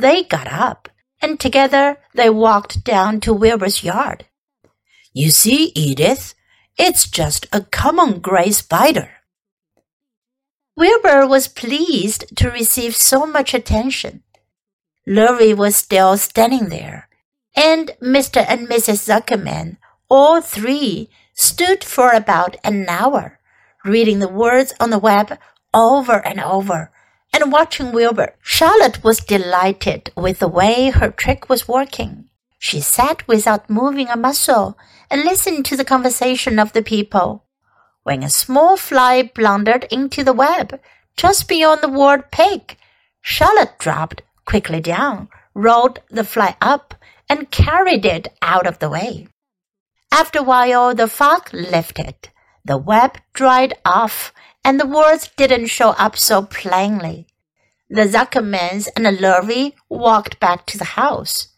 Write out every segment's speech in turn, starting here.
They got up, and together they walked down to Wilbur's yard. You see, Edith, it's just a common gray spider. Wilbur was pleased to receive so much attention. Lurvy was still standing there, and Mr. and Mrs. Zuckerman, all three, stood for about an hour, reading the words on the web over and over and watching Wilbur. Charlotte was delighted with the way her trick was working. She sat without moving a muscle and listened to the conversation of the people. When a small fly blundered into the web just beyond the word pig, Charlotte dropped quickly down, rolled the fly up, and carried it out of the way. After a while, the fog lifted, the web dried off, and the words didn't show up so plainly. The Zuckermans and Lurvy walked back to the house.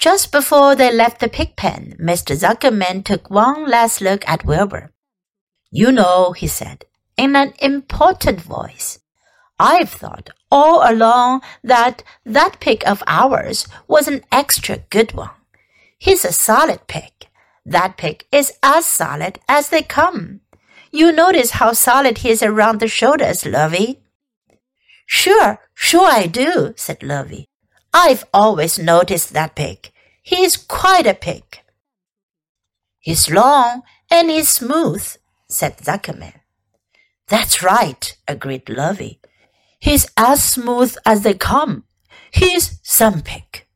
Just before they left the pig pen, Mr. Zuckerman took one last look at Wilbur. You know, he said, in an important voice, I've thought all along that that pig of ours was an extra good one. He's a solid pig. That pig is as solid as they come. You notice how solid he is around the shoulders, Lurvy. Sure, sure I do, said Lurvy. I've always noticed that pig. He's quite a pig. He's long and he's smooth, said Zuckerman. That's right, agreed Lurvy. He's as smooth as they come. He's some pig.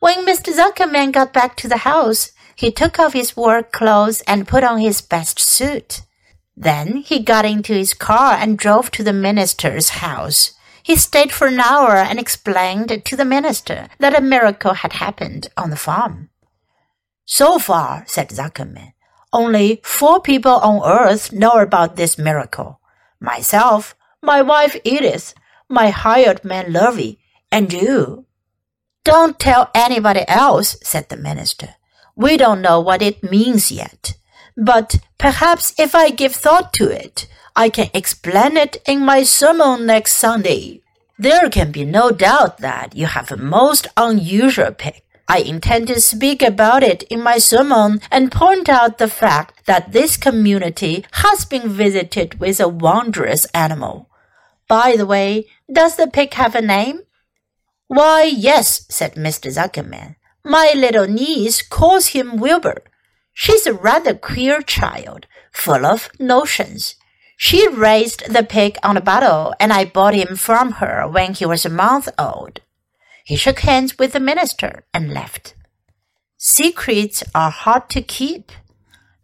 When Mr. Zuckerman got back to the house, he took off his work clothes and put on his best suit. Then he got into his car and drove to the minister's house. He stayed for an hour and explained to the minister that a miracle had happened on the farm. So far, said Zuckerman, only four people on earth know about this miracle. Myself, my wife Edith, my hired man Lurvy, and you. Don't tell anybody else, said the minister. We don't know what it means yet. But perhaps if I give thought to it, I can explain it in my sermon next Sunday. There can be no doubt that you have a most unusual pick. I intend to speak about it in my sermon and point out the fact that this community has been visited with a wondrous animal. By the way, does the pig have a name? Why, yes, said Mr. Zuckerman. My little niece calls him Wilbur. She's a rather queer child, full of notions. She raised the pig on a bottle, and I bought him from her when he was a month old. He shook hands with the minister and left. Secrets are hard to keep.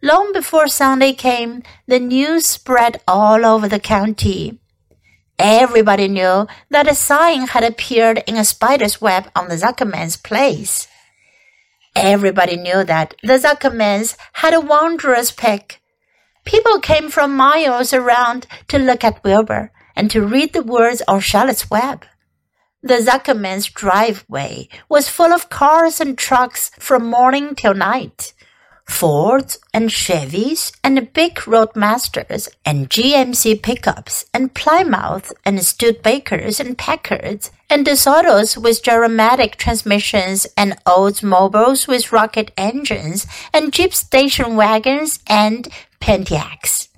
Long before Sunday came, the news spread all over the county. Everybody knew that a sign had appeared in a spider's web on the Zuckerman's place. Everybody knew that the Zuckermans had a wondrous pick. People came from miles around to look at Wilbur and to read the words on Charlotte's web. The Zuckerman's driveway was full of cars and trucks from morning till night. Fords and Chevys and big Roadmasters and GMC pickups and Plymouth and Studebakers and Packards and DeSotos with gyromatic transmissions and Oldsmobiles with rocket engines and Jeep station wagons and Pontiacs.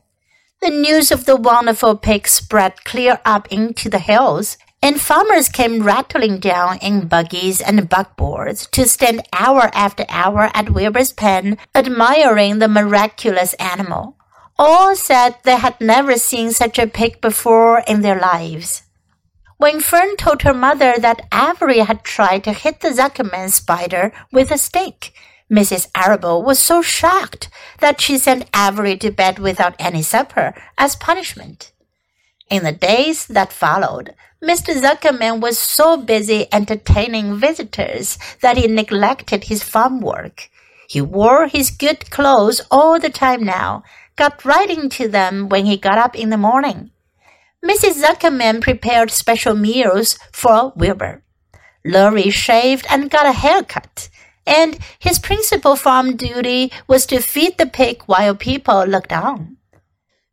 The news of the wonderful pig spread clear up into the hills and farmers came rattling down in buggies and buckboards to stand hour after hour at Wilbur's pen, admiring the miraculous animal. All said they had never seen such a pig before in their lives. When Fern told her mother that Avery had tried to hit the Zuckerman spider with a stick, Mrs. Arable was so shocked that she sent Avery to bed without any supper as punishment. In the days that followed, Mr. Zuckerman was so busy entertaining visitors that he neglected his farm work. He wore his good clothes all the time now, got right into them when he got up in the morning. Mrs. Zuckerman prepared special meals for Wilbur. Lurvy shaved and got a haircut, and his principal farm duty was to feed the pig while people looked on.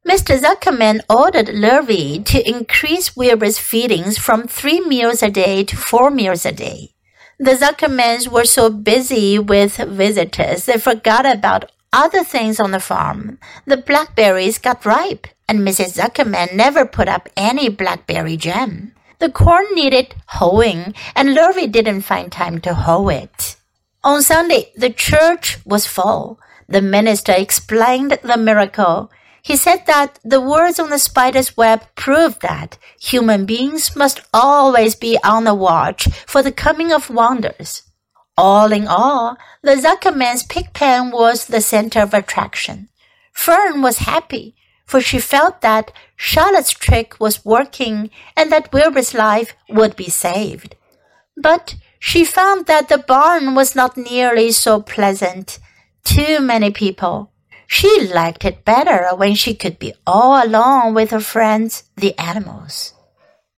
Mr. Zuckerman ordered Lurvy to increase Wilbur's feedings from three meals a day to four meals a day. The Zuckermans were so busy with visitors they forgot about other things on the farm. The blackberries got ripe, and Mrs. Zuckerman never put up any blackberry jam. The corn needed hoeing, and Lurvy didn't find time to hoe it. On Sunday, the church was full. The minister explained the miracle. He said that the words on the spider's web proved that human beings must always be on the watch for the coming of wonders. All in all, the Zuckerman's pig pen was the center of attraction. Fern was happy, for she felt that Charlotte's trick was working and that Wilbur's life would be saved. But she found that the barn was not nearly so pleasant. Too many people she liked it better when she could be all alone with her friends, the animals.